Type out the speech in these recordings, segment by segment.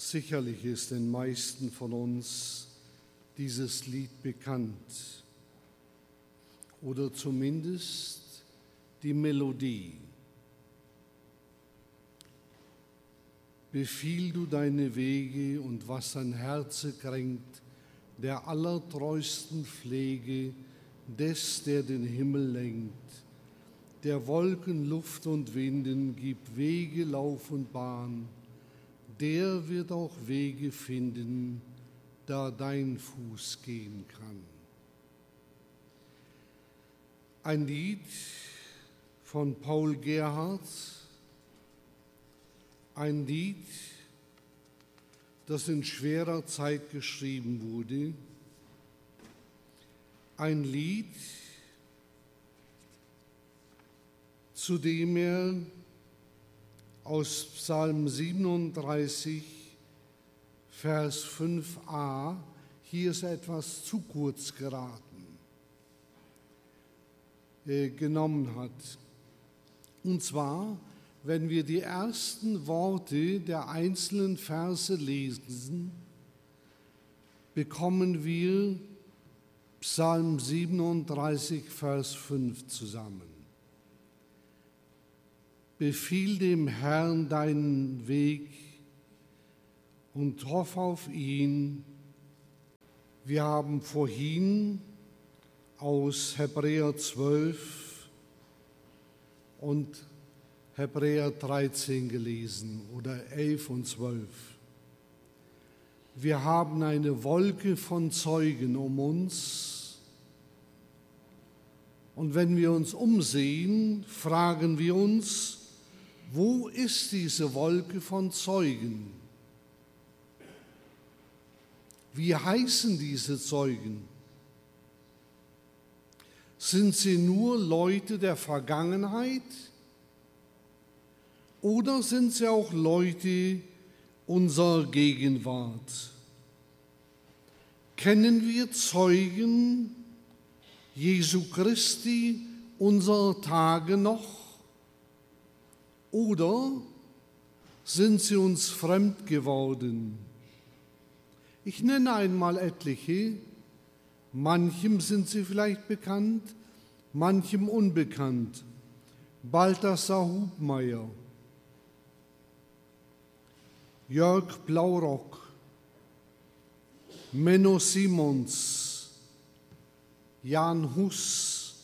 Sicherlich ist den meisten von uns dieses Lied bekannt oder zumindest die Melodie. Befiehl du deine Wege und was sein Herze kränkt, der allertreusten Pflege des, der den Himmel lenkt, der Wolken, Luft und Winden gibt Wege, Lauf und Bahn, der wird auch Wege finden, da dein Fuß gehen kann. Ein Lied von Paul Gerhardt, ein Lied, das in schwerer Zeit geschrieben wurde, ein Lied, zu dem er aus Psalm 37, Vers 5a, hier ist etwas zu kurz geraten, äh, genommen hat. Und zwar, wenn wir die ersten Worte der einzelnen Verse lesen, bekommen wir Psalm 37, Vers 5 zusammen. Befiehl dem Herrn deinen Weg und hoff auf ihn. Wir haben vorhin aus Hebräer 12 und Hebräer 13 gelesen oder 11 und 12. Wir haben eine Wolke von Zeugen um uns. Und wenn wir uns umsehen, fragen wir uns, wo ist diese Wolke von Zeugen? Wie heißen diese Zeugen? Sind sie nur Leute der Vergangenheit? Oder sind sie auch Leute unserer Gegenwart? Kennen wir Zeugen Jesu Christi unserer Tage noch? Oder sind sie uns fremd geworden? Ich nenne einmal etliche. Manchem sind sie vielleicht bekannt, manchem unbekannt. Balthasar Hubmeier, Jörg Blaurock, Menno Simons, Jan Hus,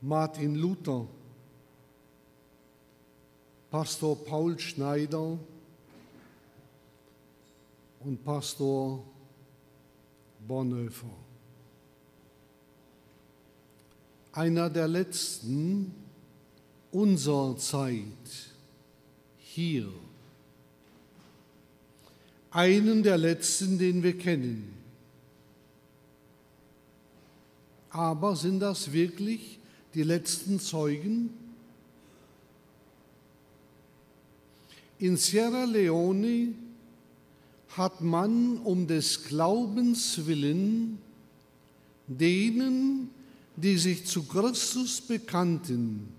Martin Luther, Pastor Paul Schneider und Pastor Bonhoeffer. Einer der letzten unserer Zeit hier einen der letzten, den wir kennen. Aber sind das wirklich die letzten Zeugen? In Sierra Leone hat man um des Glaubens willen denen, die sich zu Christus bekannten,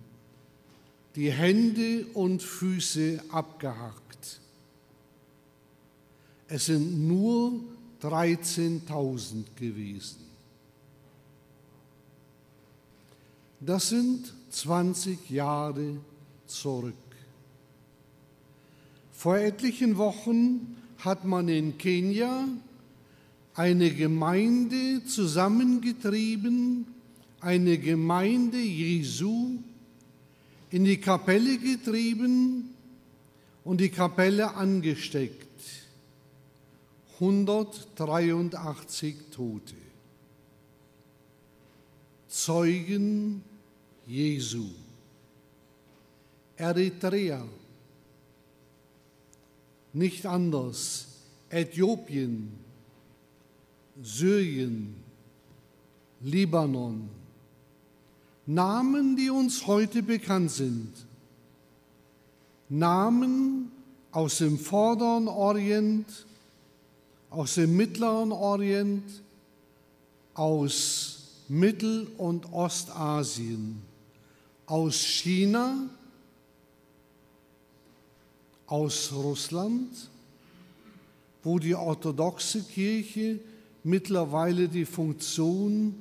die Hände und Füße abgehackt. Es sind nur 13.000 gewesen. Das sind 20 Jahre zurück. Vor etlichen Wochen hat man in Kenia eine Gemeinde zusammengetrieben, eine Gemeinde Jesu in die Kapelle getrieben und die Kapelle angesteckt. 183 Tote. Zeugen Jesu. Eritrea. Nicht anders. Äthiopien, Syrien, Libanon. Namen, die uns heute bekannt sind. Namen aus dem Vorderen Orient, aus dem Mittleren Orient, aus Mittel- und Ostasien, aus China, aus Russland, wo die orthodoxe Kirche mittlerweile die Funktion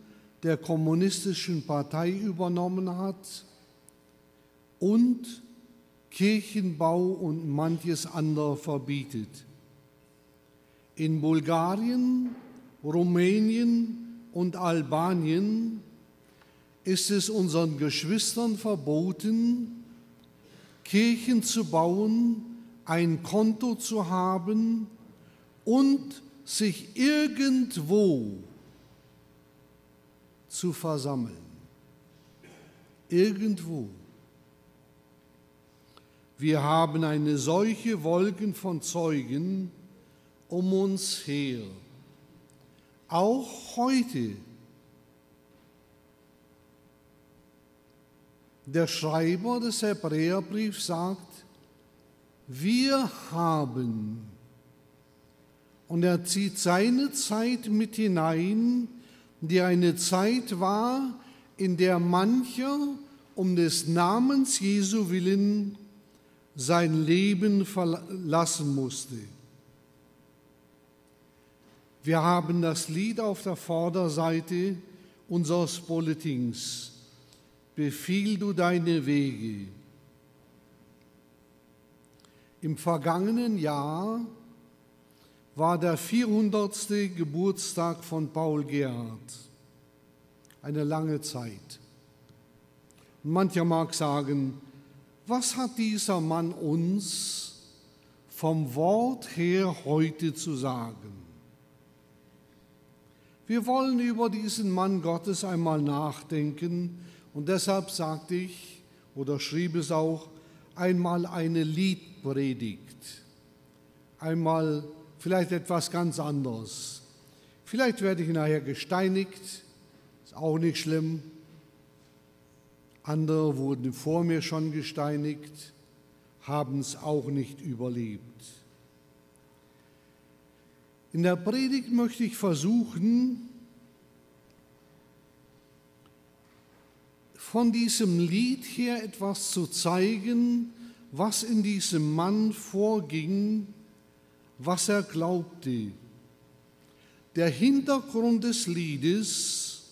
der kommunistischen Partei übernommen hat und Kirchenbau und manches andere verbietet. In Bulgarien, Rumänien und Albanien ist es unseren Geschwistern verboten, Kirchen zu bauen, ein Konto zu haben und sich irgendwo zu versammeln. Irgendwo. Wir haben eine solche Wolken von Zeugen um uns her. Auch heute. Der Schreiber des Hebräerbriefs sagt, wir haben, und er zieht seine Zeit mit hinein, die eine Zeit war, in der mancher um des Namens Jesu willen sein Leben verlassen musste. Wir haben das Lied auf der Vorderseite unseres Bulletins. Befiehl du deine Wege. Im vergangenen Jahr war der 400. Geburtstag von Paul Gerhard. Eine lange Zeit. mancher mag sagen, was hat dieser Mann uns vom Wort her heute zu sagen? Wir wollen über diesen Mann Gottes einmal nachdenken und deshalb sagte ich oder schrieb es auch einmal eine Liedpredigt, einmal vielleicht etwas ganz anderes. Vielleicht werde ich nachher gesteinigt, ist auch nicht schlimm. Andere wurden vor mir schon gesteinigt, haben es auch nicht überlebt. In der Predigt möchte ich versuchen, von diesem Lied her etwas zu zeigen, was in diesem Mann vorging, was er glaubte. Der Hintergrund des Liedes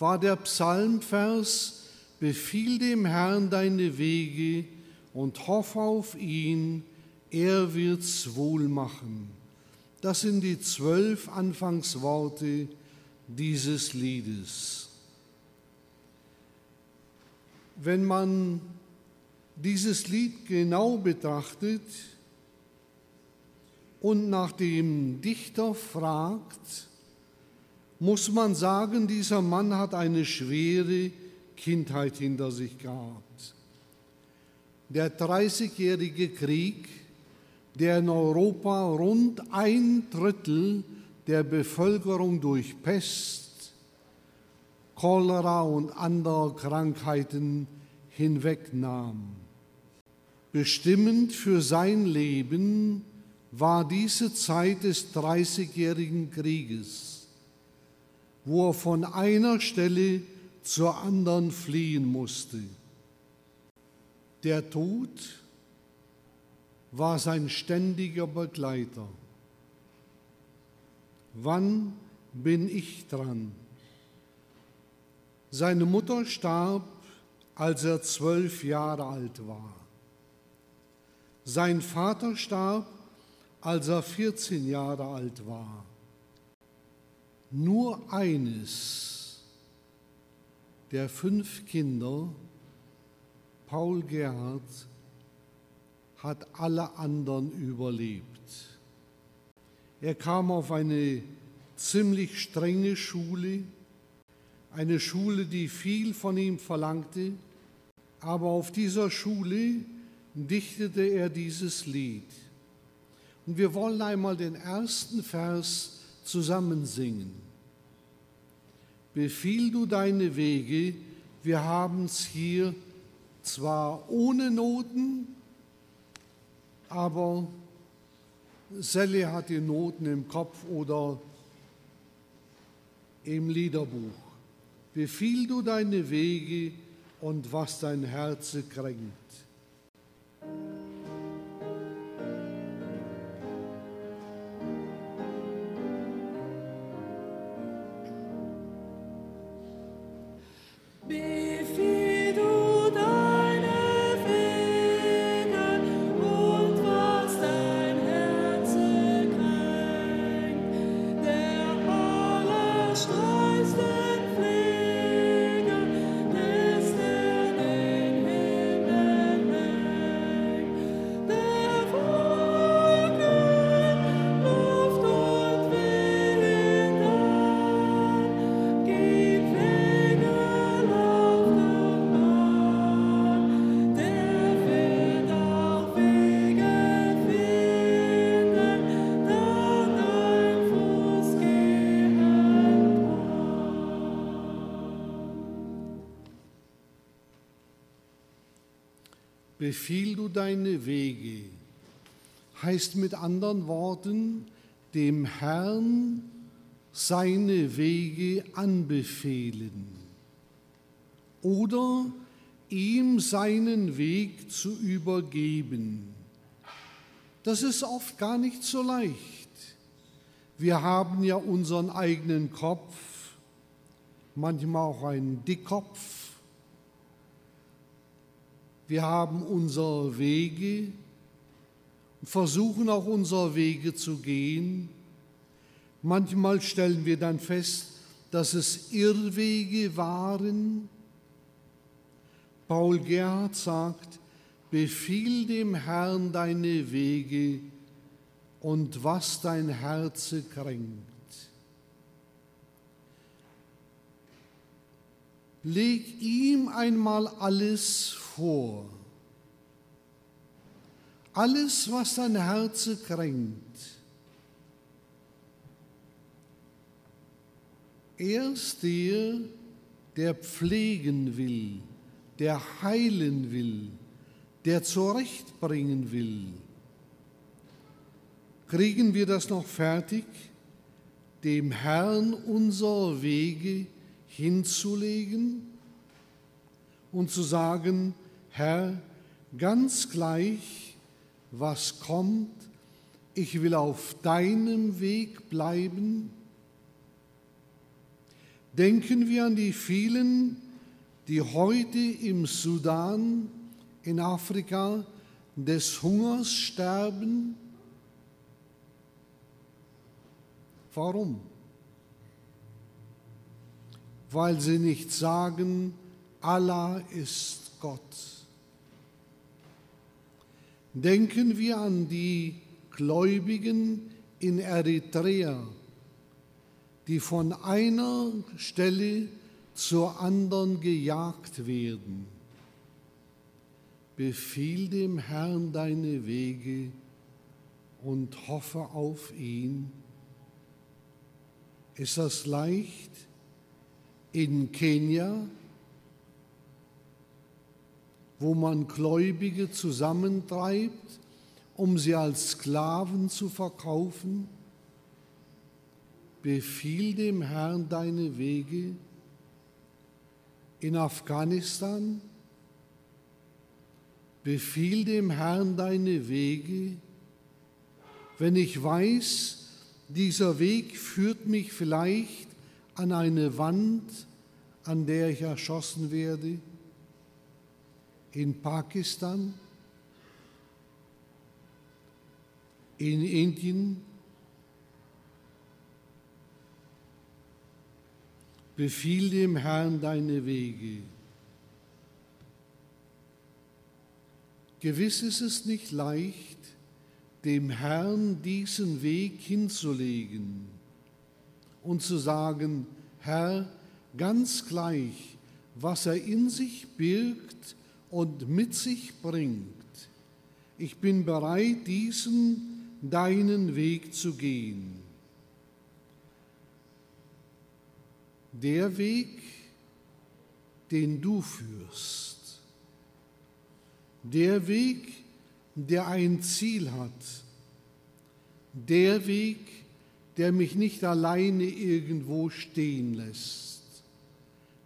war der Psalmvers Befiehl dem Herrn deine Wege und hoff auf ihn, er wird's wohl machen. Das sind die zwölf Anfangsworte dieses Liedes. Wenn man dieses Lied genau betrachtet und nach dem Dichter fragt, muss man sagen, dieser Mann hat eine schwere Kindheit hinter sich gehabt. Der Dreißigjährige Krieg, der in Europa rund ein Drittel der Bevölkerung durch Pest, Cholera und andere Krankheiten hinwegnahm. Bestimmend für sein Leben war diese Zeit des Dreißigjährigen Krieges, wo er von einer Stelle zur anderen fliehen musste. Der Tod war sein ständiger Begleiter. Wann bin ich dran? Seine Mutter starb, als er zwölf Jahre alt war. Sein Vater starb, als er 14 Jahre alt war. Nur eines der fünf Kinder, Paul Gerhard, hat alle anderen überlebt. Er kam auf eine ziemlich strenge Schule, eine Schule, die viel von ihm verlangte, aber auf dieser Schule dichtete er dieses Lied. Und wir wollen einmal den ersten Vers zusammen singen befiehl du deine Wege. Wir haben es hier zwar ohne Noten, aber Sally hat die Noten im Kopf oder im Liederbuch befiehl du deine Wege und was dein Herz kränkt. Be befiehl du deine Wege, heißt mit anderen Worten, dem Herrn seine Wege anbefehlen oder ihm seinen Weg zu übergeben. Das ist oft gar nicht so leicht. Wir haben ja unseren eigenen Kopf, manchmal auch einen Dickkopf. Wir haben unsere Wege und versuchen auch unsere Wege zu gehen. Manchmal stellen wir dann fest, dass es Irrwege waren. Paul Gerhard sagt, befiehl dem Herrn deine Wege und was dein Herz kränkt. Leg ihm einmal alles vor. Alles, was dein Herz kränkt. Er ist der, der pflegen will, der heilen will, der zurechtbringen will. Kriegen wir das noch fertig, dem Herrn unsere Wege hinzulegen und zu sagen, Herr, ganz gleich, was kommt, ich will auf deinem Weg bleiben? Denken wir an die vielen, die heute im Sudan, in Afrika des Hungers sterben, Warum? Weil sie nicht sagen, Allah ist Gott. Denken wir an die Gläubigen in Eritrea, die von einer Stelle zur anderen gejagt werden. Befiehl dem Herrn deine Wege und hoffe auf ihn ist das leicht in Kenia, wo man Gläubige zusammentreibt, um sie als Sklaven zu verkaufen? Befiehl dem Herrn deine Wege in Afghanistan. Befiehl dem Herrn deine Wege, wenn ich weiß, dieser Weg führt mich vielleicht an eine Wand, an der ich erschossen werde, in Pakistan, in Indien. Befiehl dem Herrn deine Wege. Gewiss ist es nicht leicht, dem Herrn diesen Weg hinzulegen und zu sagen, Herr, ganz gleich, was er in sich birgt und mit sich bringt, ich bin bereit, diesen deinen Weg zu gehen. Der Weg, den du führst, der Weg, der ein Ziel hat. Der Weg, der mich nicht alleine irgendwo stehen lässt.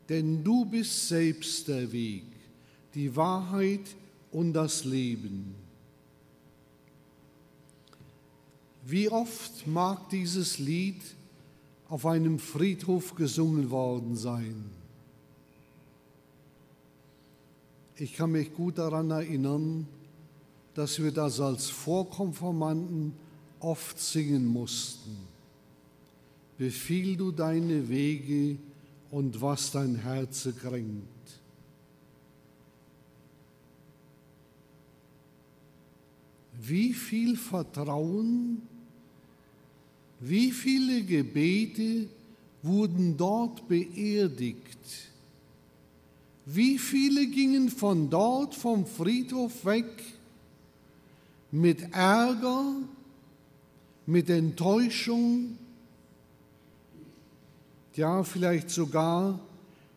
Denn du bist selbst der Weg, die Wahrheit und das Leben. Wie oft mag dieses Lied auf einem Friedhof gesungen worden sein? Ich kann mich gut daran erinnern, dass wir das als Vorkonformanten oft singen mussten. Befiehl du deine Wege und was dein Herz kränkt. Wie viel Vertrauen, wie viele Gebete wurden dort beerdigt? Wie viele gingen von dort vom Friedhof weg? mit Ärger, mit Enttäuschung, ja vielleicht sogar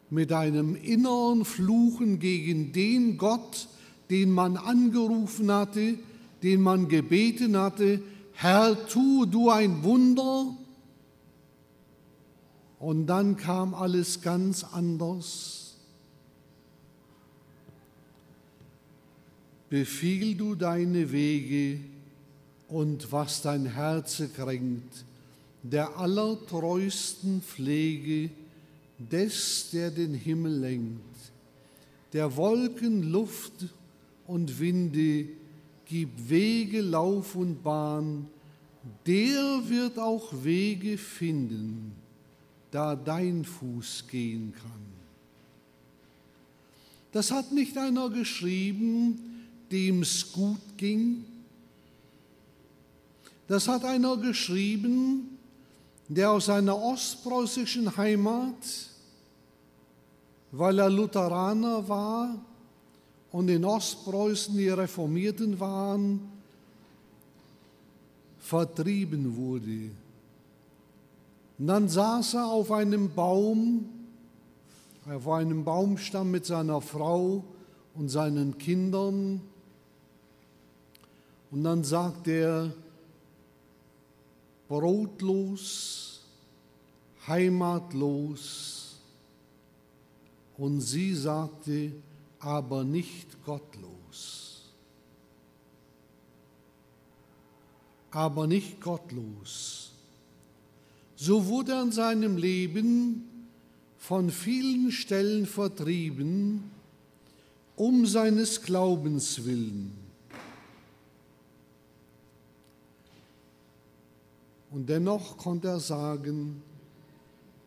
mit einem inneren Fluchen gegen den Gott, den man angerufen hatte, den man gebeten hatte, Herr, tu du ein Wunder. Und dann kam alles ganz anders. Befiehl du deine Wege und was dein Herz kränkt, der allertreusten Pflege des, der den Himmel lenkt, der Wolken, Luft und Winde gibt Wege, Lauf und Bahn, der wird auch Wege finden, da dein Fuß gehen kann. Das hat nicht einer geschrieben, dem's gut ging. Das hat einer geschrieben, der aus seiner ostpreußischen Heimat, weil er Lutheraner war und in Ostpreußen die Reformierten waren, vertrieben wurde. Und dann saß er auf einem Baum, auf einem Baumstamm mit seiner Frau und seinen Kindern. Und dann sagt er, brotlos, heimatlos. Und sie sagte, aber nicht gottlos. Aber nicht gottlos. So wurde in seinem Leben von vielen Stellen vertrieben, um seines Glaubens willen. Und dennoch konnte er sagen,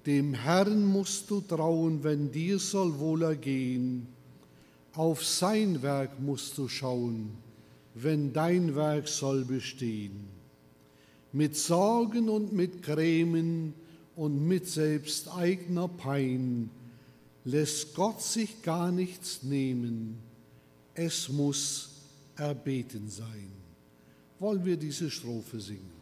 dem Herrn musst du trauen, wenn dir soll wohl ergehen. Auf sein Werk musst du schauen, wenn dein Werk soll bestehen. Mit Sorgen und mit Grämen und mit selbsteigener Pein lässt Gott sich gar nichts nehmen. Es muss erbeten sein. Wollen wir diese Strophe singen?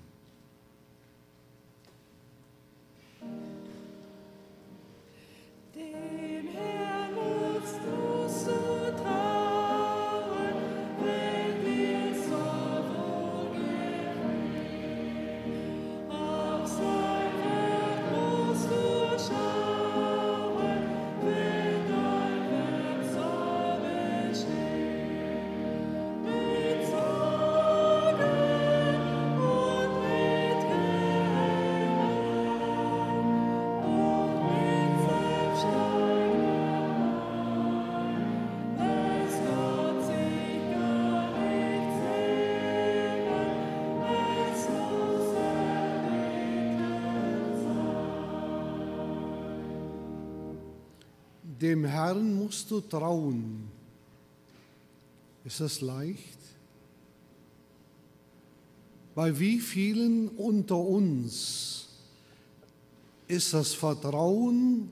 Dem Herrn musst du trauen. Ist das leicht? Bei wie vielen unter uns ist das Vertrauen,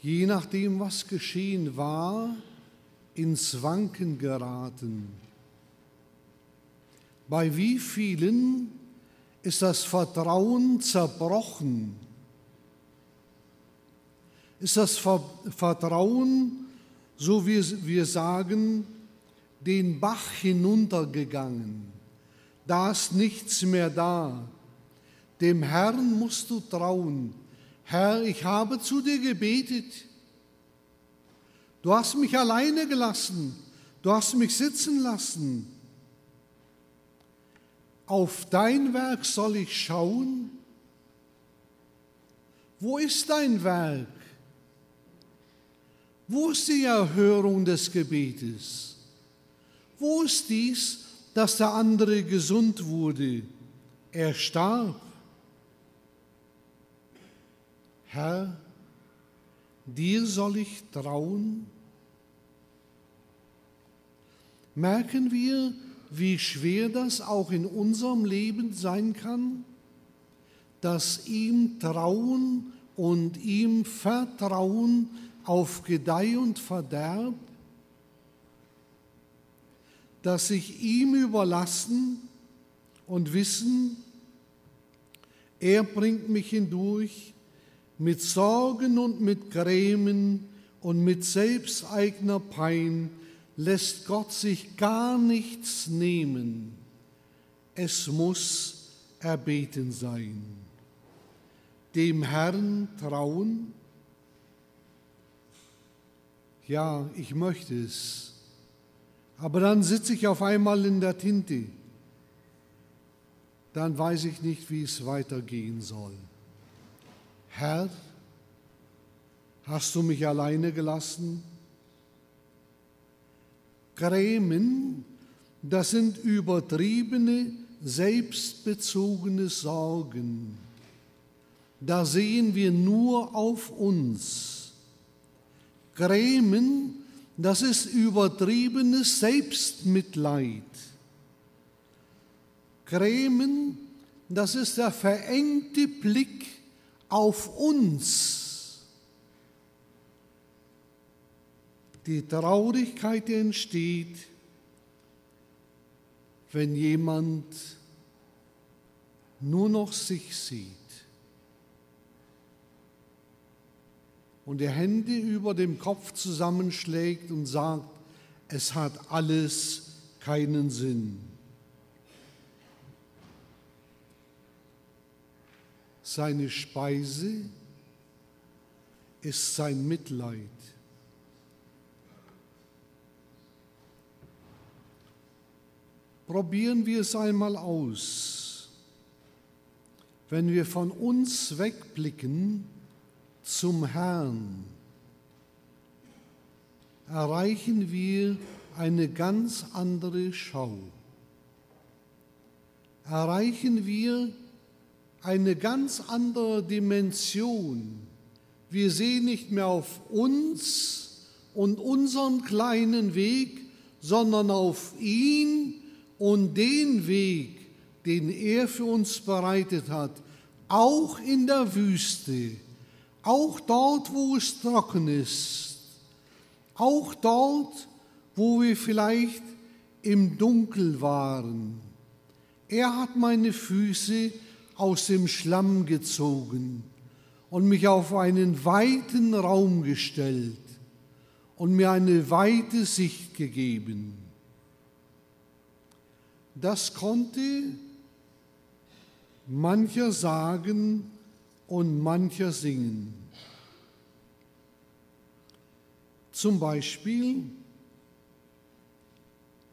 je nachdem, was geschehen war, ins Wanken geraten? Bei wie vielen ist das Vertrauen zerbrochen? Ist das Vertrauen, so wie wir sagen, den Bach hinuntergegangen. Da ist nichts mehr da. Dem Herrn musst du trauen. Herr, ich habe zu dir gebetet. Du hast mich alleine gelassen. Du hast mich sitzen lassen. Auf dein Werk soll ich schauen. Wo ist dein Werk? Wo ist die Erhörung des Gebetes? Wo ist dies, dass der andere gesund wurde? Er starb. Herr, dir soll ich trauen? Merken wir, wie schwer das auch in unserem Leben sein kann, dass ihm trauen und ihm vertrauen auf Gedeih und Verderb, dass sich ihm überlassen und wissen, er bringt mich hindurch mit Sorgen und mit Grämen und mit selbsteigener Pein, lässt Gott sich gar nichts nehmen. Es muss erbeten sein. Dem Herrn trauen? Ja, ich möchte es. Aber dann sitze ich auf einmal in der Tinte. Dann weiß ich nicht, wie es weitergehen soll. Herr, hast du mich alleine gelassen? Grämen, das sind übertriebene, selbstbezogene Sorgen. Da sehen wir nur auf uns. Grämen, das ist übertriebenes Selbstmitleid. Grämen, das ist der verengte Blick auf uns. Die Traurigkeit entsteht, wenn jemand nur noch sich sieht und die Hände über dem Kopf zusammenschlägt und sagt, es hat alles keinen Sinn. Seine Speise ist sein Mitleid. Probieren wir es einmal aus. Wenn wir von uns wegblicken zum Herrn, erreichen wir eine ganz andere Schau. Erreichen wir eine ganz andere Dimension. Wir sehen nicht mehr auf uns und unseren kleinen Weg, sondern auf ihn und den Weg, den er für uns bereitet hat, auch in der Wüste, auch dort, wo es trocken ist, auch dort, wo wir vielleicht im Dunkel waren. Er hat meine Füße aus dem Schlamm gezogen und mich auf einen weiten Raum gestellt und mir eine weite Sicht gegeben. Das konnte mancher sagen und mancher singen. Zum Beispiel,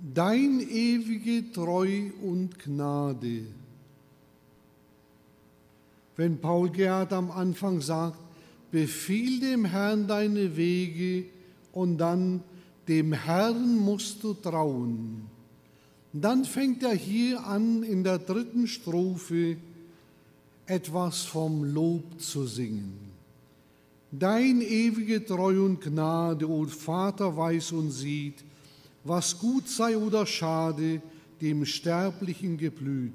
Dein ewige Treu und Gnade wenn Paul Gerhard am Anfang sagt, befiehl dem Herrn deine Wege und dann dem Herrn musst du trauen. Dann fängt er hier an, in der dritten Strophe etwas vom Lob zu singen. Dein ewige Treu und Gnade, o Vater, weiß und sieht, was gut sei oder schade, dem Sterblichen geblüht.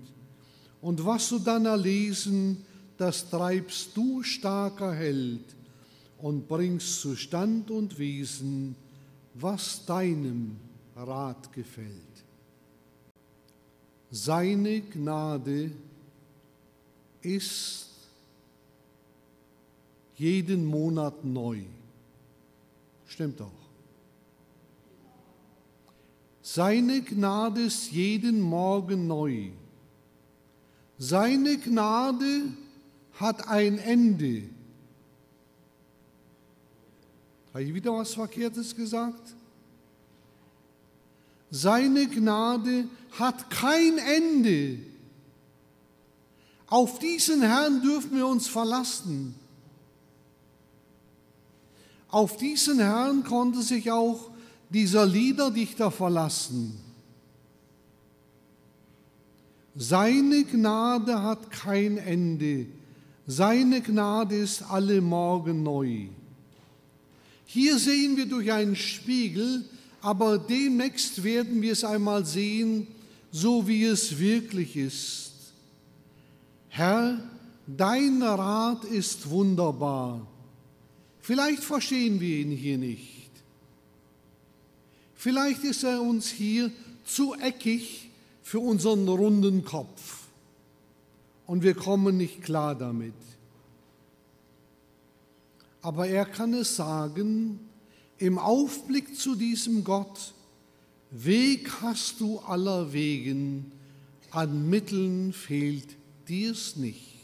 Und was du dann erlesen, das treibst du starker Held und bringst zu Stand und Wesen, was deinem Rat gefällt. Seine Gnade ist jeden Monat neu. Stimmt auch. Seine Gnade ist jeden Morgen neu. Seine Gnade hat ein Ende. Habe ich wieder was Verkehrtes gesagt? Seine Gnade hat kein Ende. Auf diesen Herrn dürfen wir uns verlassen. Auf diesen Herrn konnte sich auch dieser Liederdichter verlassen. Seine Gnade hat kein Ende. Seine Gnade ist alle Morgen neu. Hier sehen wir durch einen Spiegel, aber demnächst werden wir es einmal sehen, so wie es wirklich ist. Herr, dein Rat ist wunderbar. Vielleicht verstehen wir ihn hier nicht. Vielleicht ist er uns hier zu eckig für unseren runden Kopf und wir kommen nicht klar damit. Aber er kann es sagen, im Aufblick zu diesem Gott Weg hast du aller Wegen, an Mitteln fehlt dir's nicht.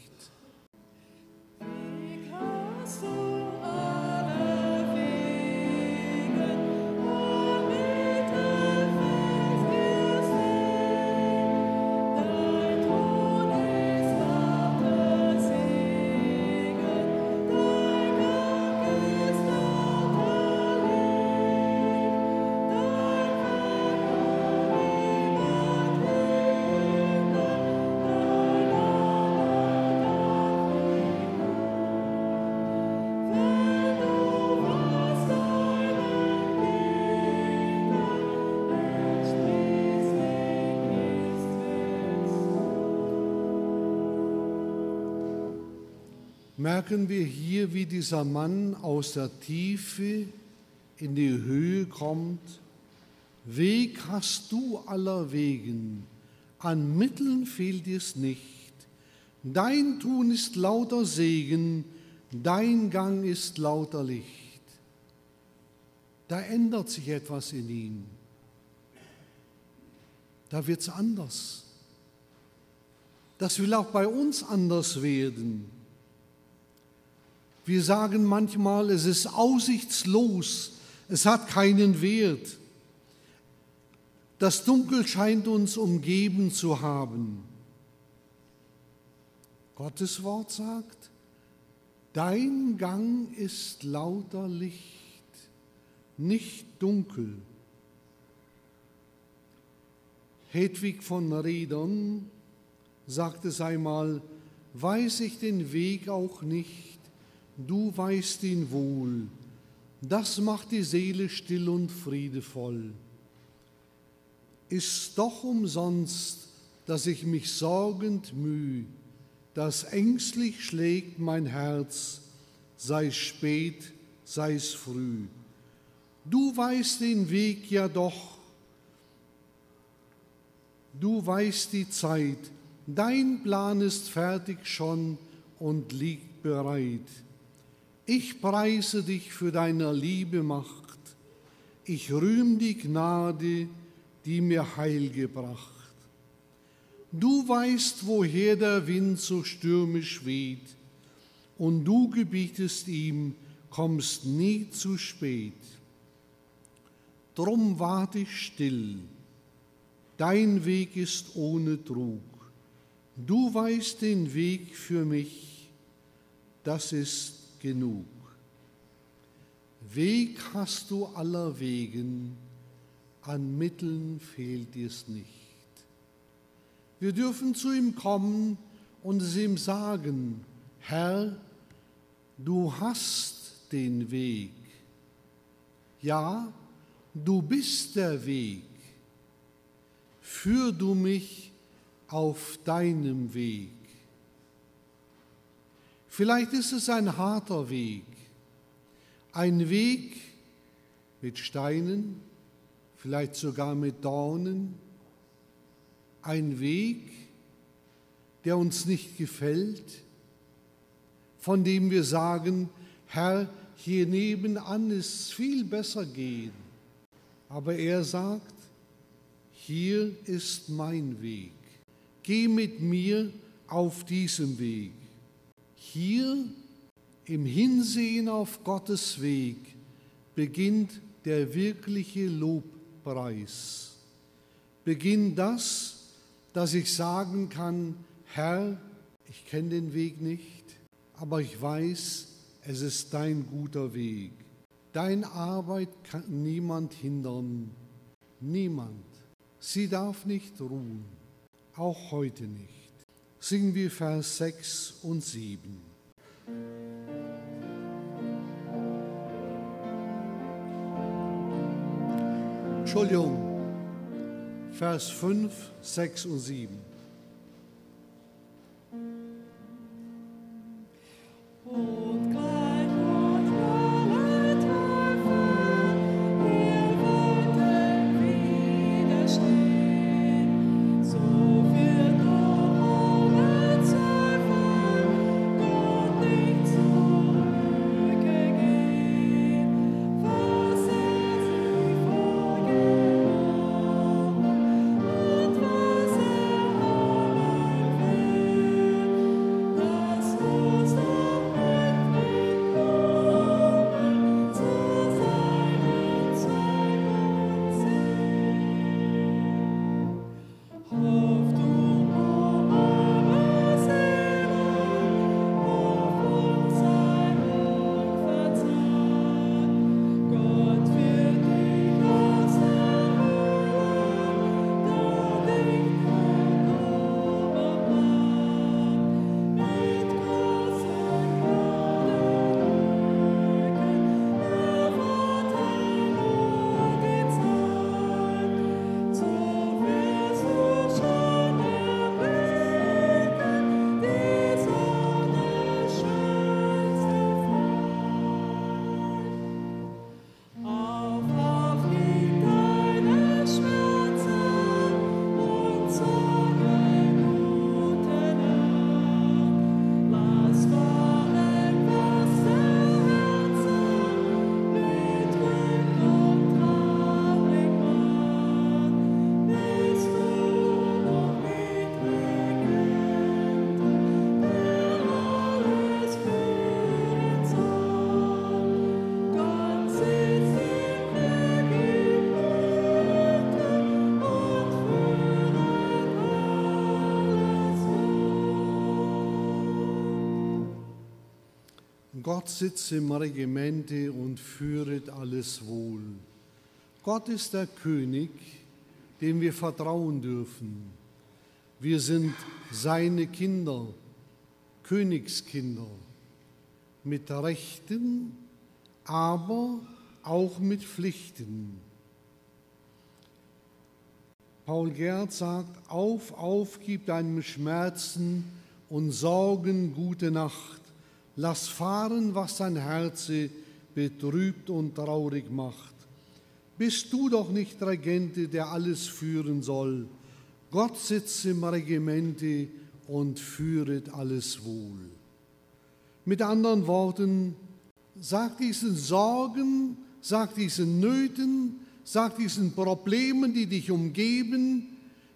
Merken wir hier, wie dieser Mann aus der Tiefe in die Höhe kommt. Weg hast du aller Wegen, an Mitteln fehlt dir's nicht. Dein Tun ist lauter Segen, dein Gang ist lauter Licht. Da ändert sich etwas in ihm. Da wird's anders. Das will auch bei uns anders werden. Wir sagen manchmal, es ist aussichtslos, es hat keinen Wert. Das Dunkel scheint uns umgeben zu haben. Gottes Wort sagt, dein Gang ist lauter Licht, nicht dunkel. Hedwig von Redern sagte es einmal, weiß ich den Weg auch nicht, du weißt ihn wohl, das macht die Seele still und friedevoll. Ist doch umsonst, dass ich mich sorgend müh, dass ängstlich schlägt mein Herz, sei spät, sei's früh. Du weißt den Weg ja doch, du weißt die Zeit, dein Plan ist fertig schon und liegt bereit. Ich preise dich für deine Liebe Macht. Ich rühm die Gnade, die mir Heil gebracht. Du weißt, woher der Wind so stürmisch weht, und du gebietest ihm, kommst nie zu spät. Drum wart ich still, dein Weg ist ohne Trug. Du weißt den Weg für mich, das ist genug. Weg hast du aller Wegen, an Mitteln fehlt dir's nicht. Wir dürfen zu ihm kommen und es ihm sagen, Herr, du hast den Weg. Ja, du bist der Weg. Führ du mich auf deinem Weg. Vielleicht ist es ein harter Weg, ein Weg mit Steinen, vielleicht sogar mit Dornen, ein Weg, der uns nicht gefällt, von dem wir sagen, Herr, hier nebenan ist es viel besser gehen. Aber er sagt, hier ist mein Weg. Geh mit mir auf diesem Weg. Hier im Hinsehen auf Gottes Weg beginnt der wirkliche Lobpreis. Beginnt das, dass ich sagen kann, Herr, ich kenne den Weg nicht, aber ich weiß, es ist dein guter Weg. Deine Arbeit kann niemand hindern, niemand. Sie darf nicht ruhen, auch heute nicht singen wir Vers 6 und 7. Entschuldigung, Vers 5, 6 und 7. Gott sitzt im Regimente und führet alles wohl. Gott ist der König, dem wir vertrauen dürfen. Wir sind seine Kinder, Königskinder, mit Rechten, aber auch mit Pflichten. Paul Gerd sagt, auf, auf, gib deinem Schmerzen und Sorgen gute Nacht. Lass fahren, was dein Herz betrübt und traurig macht. Bist du doch nicht Regente, der alles führen soll. Gott sitzt im Regimente und führet alles wohl. Mit anderen Worten, sag diesen Sorgen, sag diesen Nöten, sag diesen Problemen, die dich umgeben,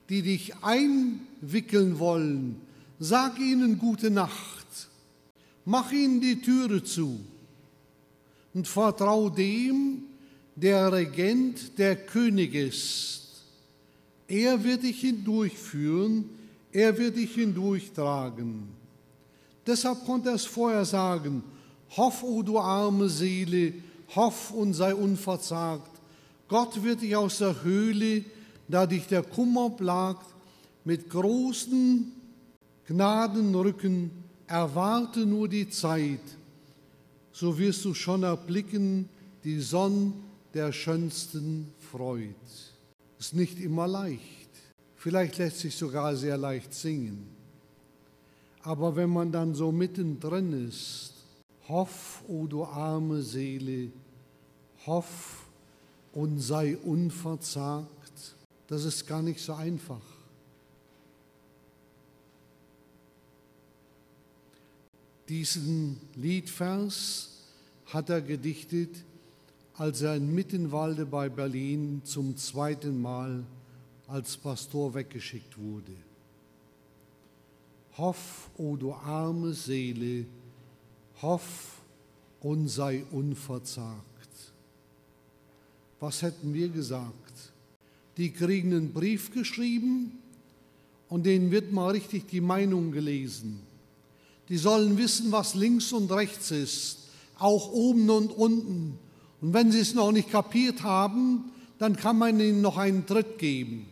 die dich einwickeln wollen, sag ihnen gute Nacht, mach ihnen die Türe zu und vertrau dem, der Regent, der König ist. Er wird dich hindurchführen, er wird dich hindurchtragen. Deshalb konnte er es vorher sagen, hoff, o oh du arme Seele, hoff und sei unverzagt. Gott wird dich aus der Höhle, da dich der Kummer plagt, mit großen Gnadenrücken erwarte nur die Zeit, so wirst du schon erblicken die Sonne der schönsten Freud. Ist nicht immer leicht, vielleicht lässt sich sogar sehr leicht singen. Aber wenn man dann so mittendrin ist, hoff, o oh du arme Seele, hoff und sei unverzagt, das ist gar nicht so einfach. Diesen Liedvers hat er gedichtet, als er in Mittenwalde bei Berlin zum zweiten Mal als Pastor weggeschickt wurde. Hoff, o oh du arme Seele, hoff und sei unverzagt. Was hätten wir gesagt? Die kriegen einen Brief geschrieben und denen wird mal richtig die Meinung gelesen. Die sollen wissen, was links und rechts ist, auch oben und unten und wenn sie es noch nicht kapiert haben, dann kann man ihnen noch einen Tritt geben.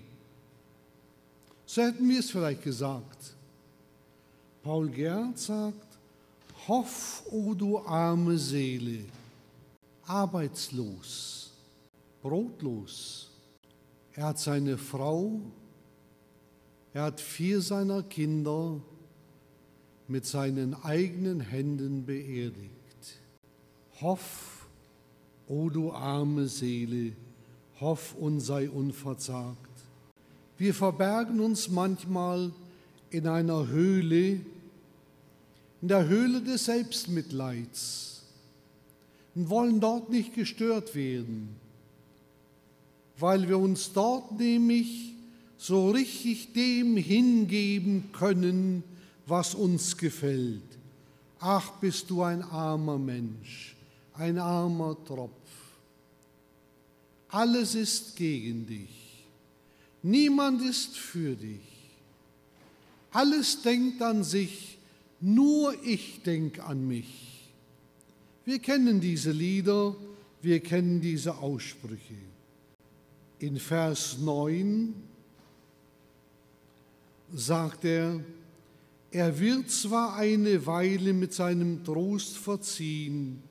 So hätten wir es vielleicht gesagt. Paul Gerd sagt, Hoff, o oh du arme Seele, arbeitslos, brotlos. Er hat seine Frau, er hat vier seiner Kinder mit seinen eigenen Händen beerdigt. Hoff, O du arme Seele, hoff und sei unverzagt. Wir verbergen uns manchmal in einer Höhle, in der Höhle des Selbstmitleids und wollen dort nicht gestört werden, weil wir uns dort nämlich so richtig dem hingeben können, was uns gefällt. Ach, bist du ein armer Mensch ein armer Tropf. Alles ist gegen dich. Niemand ist für dich. Alles denkt an sich, nur ich denke an mich. Wir kennen diese Lieder, wir kennen diese Aussprüche. In Vers 9 sagt er, er wird zwar eine Weile mit seinem Trost verziehen,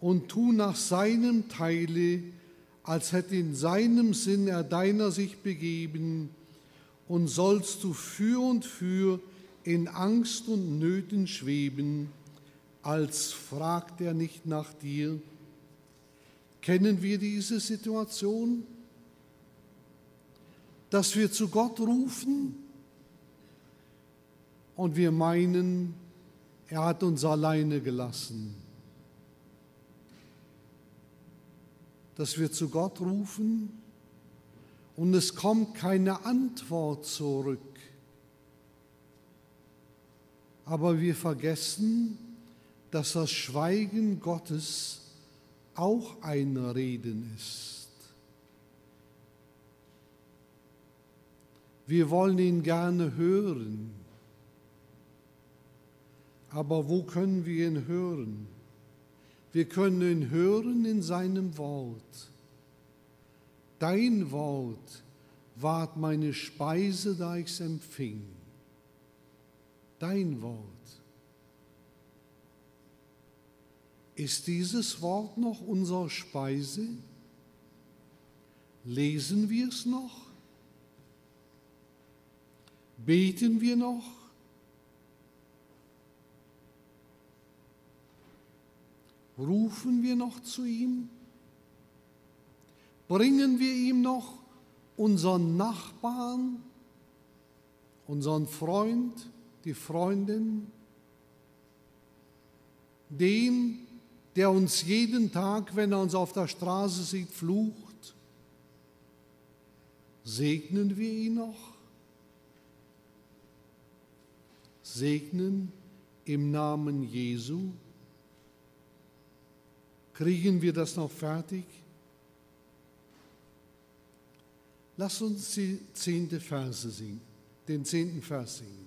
und tu nach seinem Teile, als hätte in seinem Sinn er deiner sich begeben, und sollst du für und für in Angst und Nöten schweben, als fragt er nicht nach dir. Kennen wir diese Situation? Dass wir zu Gott rufen und wir meinen, er hat uns alleine gelassen. dass wir zu Gott rufen und es kommt keine Antwort zurück. Aber wir vergessen, dass das Schweigen Gottes auch ein Reden ist. Wir wollen ihn gerne hören, Aber wo können wir ihn hören? Wir können ihn hören in seinem Wort. Dein Wort ward meine Speise, da ich's empfing. Dein Wort. Ist dieses Wort noch unsere Speise? Lesen wir es noch? Beten wir noch? Rufen wir noch zu ihm? Bringen wir ihm noch unseren Nachbarn, unseren Freund, die Freundin, den, der uns jeden Tag, wenn er uns auf der Straße sieht, flucht? Segnen wir ihn noch? Segnen im Namen Jesu? Kriegen wir das noch fertig? Lass uns die zehnte Verse singen, den zehnten Vers singen.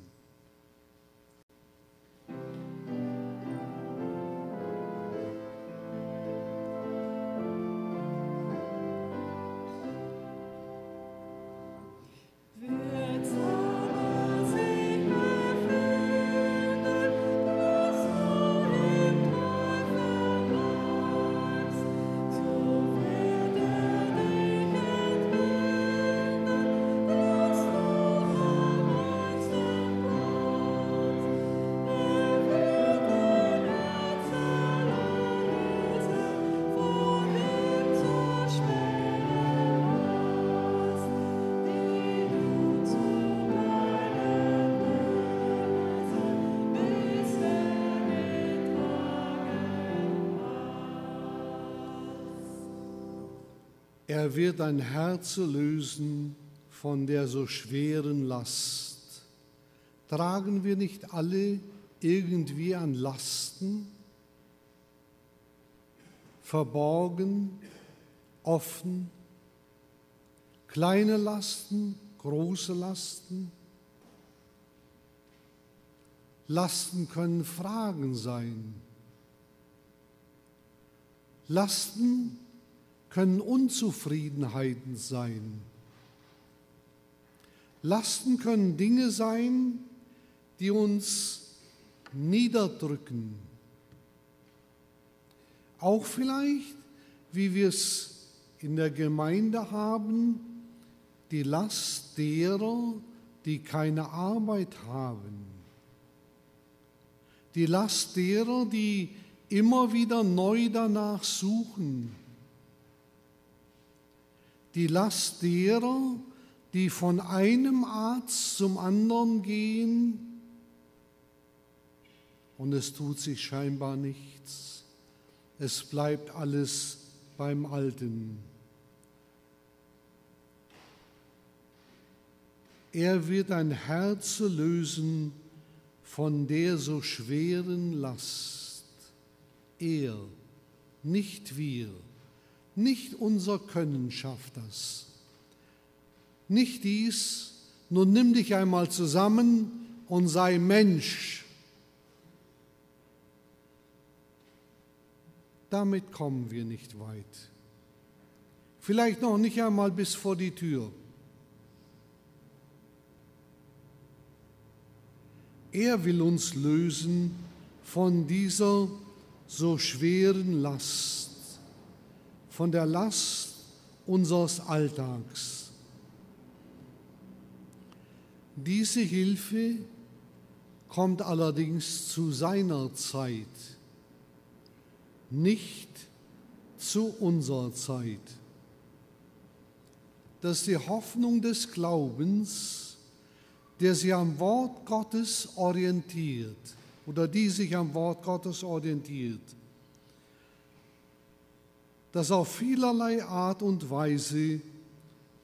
Er wird ein Herz lösen von der so schweren Last. Tragen wir nicht alle irgendwie an Lasten? Verborgen, offen, kleine Lasten, große Lasten? Lasten können Fragen sein. Lasten können Unzufriedenheiten sein. Lasten können Dinge sein, die uns niederdrücken. Auch vielleicht, wie wir es in der Gemeinde haben, die Last derer, die keine Arbeit haben. Die Last derer, die immer wieder neu danach suchen die Last derer, die von einem Arzt zum anderen gehen und es tut sich scheinbar nichts. Es bleibt alles beim Alten. Er wird ein Herz lösen von der so schweren Last. Er, nicht wir. Nicht unser Können schafft das. Nicht dies, nun nimm dich einmal zusammen und sei Mensch. Damit kommen wir nicht weit. Vielleicht noch nicht einmal bis vor die Tür. Er will uns lösen von dieser so schweren Last von der Last unseres Alltags. Diese Hilfe kommt allerdings zu seiner Zeit, nicht zu unserer Zeit. Das ist die Hoffnung des Glaubens, der sich am Wort Gottes orientiert oder die sich am Wort Gottes orientiert das auf vielerlei Art und Weise,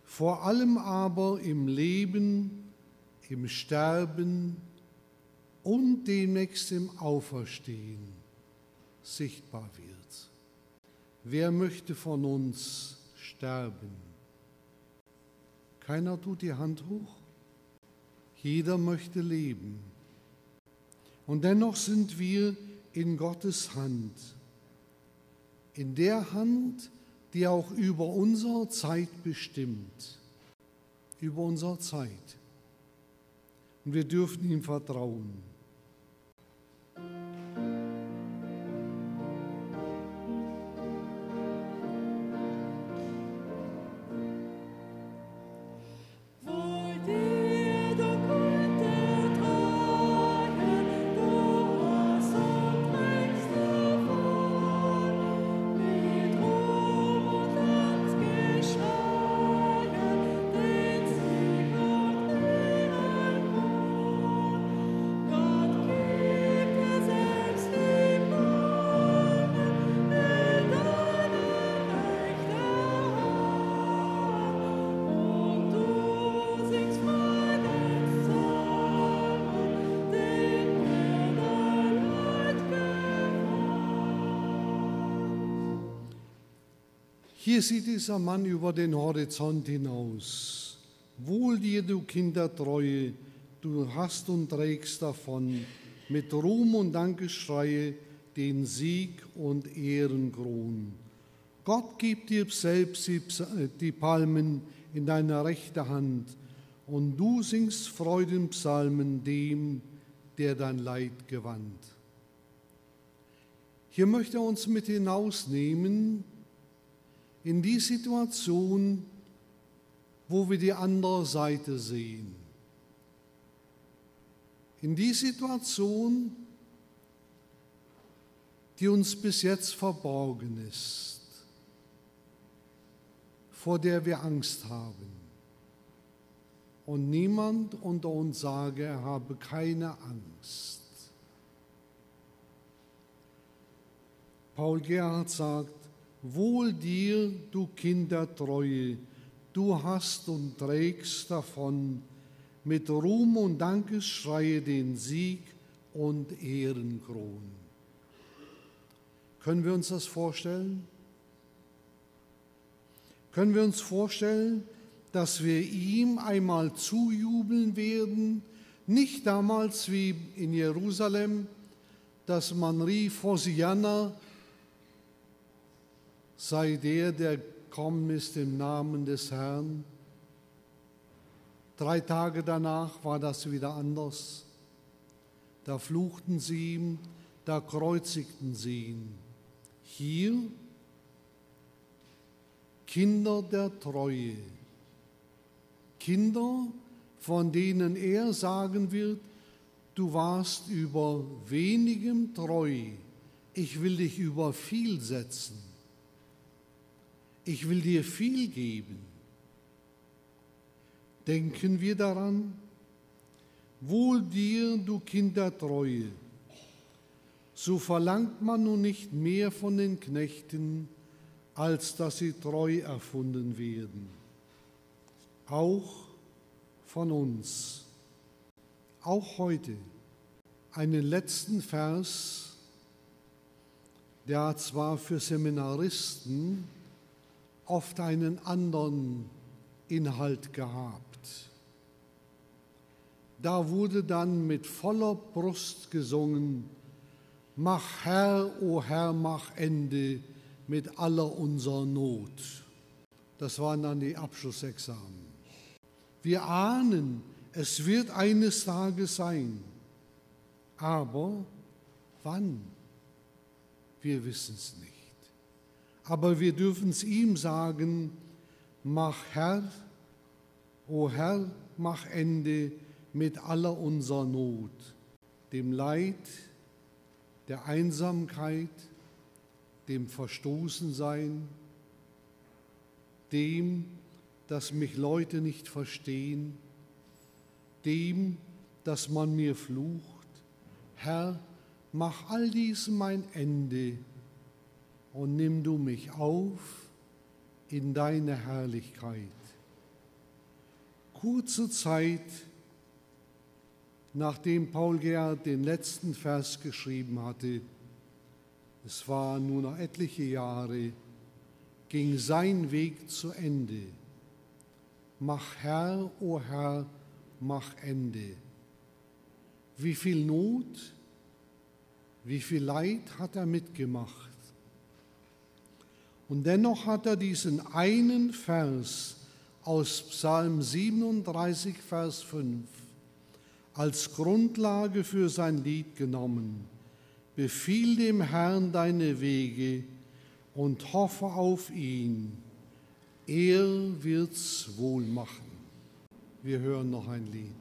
vor allem aber im Leben, im Sterben und demnächst im Auferstehen sichtbar wird. Wer möchte von uns sterben? Keiner tut die Hand hoch. Jeder möchte leben. Und dennoch sind wir in Gottes Hand, in der Hand, die auch über unsere Zeit bestimmt, über unsere Zeit. Und wir dürfen ihm vertrauen. Hier sieht dieser Mann über den Horizont hinaus. Wohl dir, du Kindertreue, du hast und trägst davon mit Ruhm und Dankeschreie den Sieg und Ehrenkron. Gott gibt dir selbst die Palmen in deiner rechten Hand und du singst Freudenpsalmen dem, der dein Leid gewandt. Hier möchte er uns mit hinausnehmen in die Situation, wo wir die andere Seite sehen. In die Situation, die uns bis jetzt verborgen ist, vor der wir Angst haben. Und niemand unter uns sage, er habe keine Angst. Paul Gerhard sagt, Wohl dir, du Kindertreue, du hast und trägst davon mit Ruhm und Dankesschreie den Sieg und Ehrenkron. Können wir uns das vorstellen? Können wir uns vorstellen, dass wir ihm einmal zujubeln werden, nicht damals wie in Jerusalem, dass man rief, Hosianna, sei der, der kommen ist im Namen des Herrn. Drei Tage danach war das wieder anders. Da fluchten sie ihm, da kreuzigten sie ihn. Hier Kinder der Treue, Kinder, von denen er sagen wird, du warst über wenigem treu, ich will dich über viel setzen ich will dir viel geben. Denken wir daran, wohl dir, du Kindertreue, so verlangt man nun nicht mehr von den Knechten, als dass sie treu erfunden werden. Auch von uns. Auch heute einen letzten Vers, der zwar für Seminaristen oft einen anderen Inhalt gehabt. Da wurde dann mit voller Brust gesungen, Mach Herr, o oh Herr, mach Ende mit aller unserer Not. Das waren dann die Abschlussexamen. Wir ahnen, es wird eines Tages sein. Aber wann? Wir wissen es nicht aber wir dürfen es ihm sagen, mach Herr, o Herr, mach Ende mit aller unserer Not, dem Leid, der Einsamkeit, dem Verstoßensein, dem, dass mich Leute nicht verstehen, dem, dass man mir flucht. Herr, mach all dies mein Ende und nimm du mich auf in deine Herrlichkeit. Kurze Zeit, nachdem Paul Gerhard den letzten Vers geschrieben hatte, es waren nur noch etliche Jahre, ging sein Weg zu Ende. Mach Herr, o oh Herr, mach Ende. Wie viel Not, Wie viel Leid hat er mitgemacht? Und dennoch hat er diesen einen Vers aus Psalm 37, Vers 5 als Grundlage für sein Lied genommen. Befiehl dem Herrn deine Wege und hoffe auf ihn. Er wird's wohl machen. Wir hören noch ein Lied.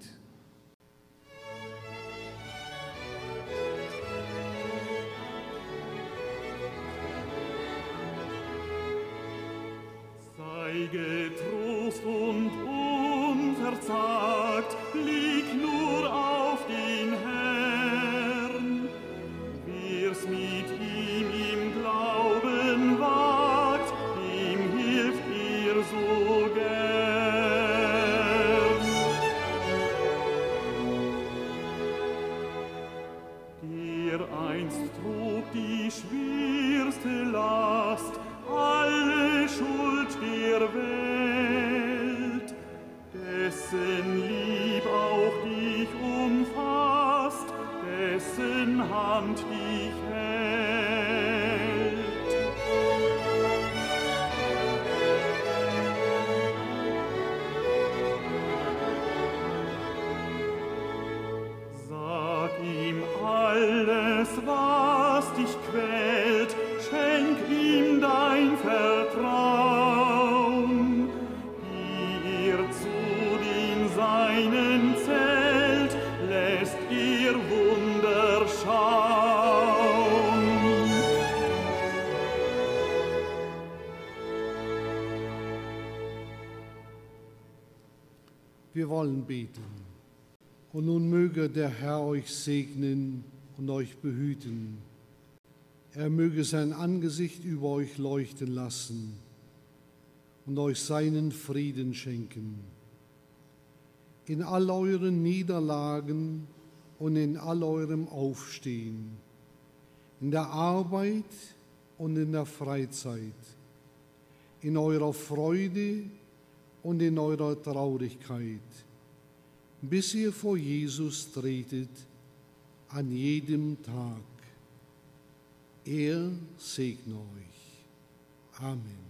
ewige Trost und unverzagt lieg nur auf den Herrn. Wir's mit ihm wollen beten. Und nun möge der Herr euch segnen und euch behüten. Er möge sein Angesicht über euch leuchten lassen und euch seinen Frieden schenken. In all euren Niederlagen und in all eurem Aufstehen, in der Arbeit und in der Freizeit, in eurer Freude und in eurer Traurigkeit, bis ihr vor Jesus tretet an jedem Tag. Er segne euch. Amen.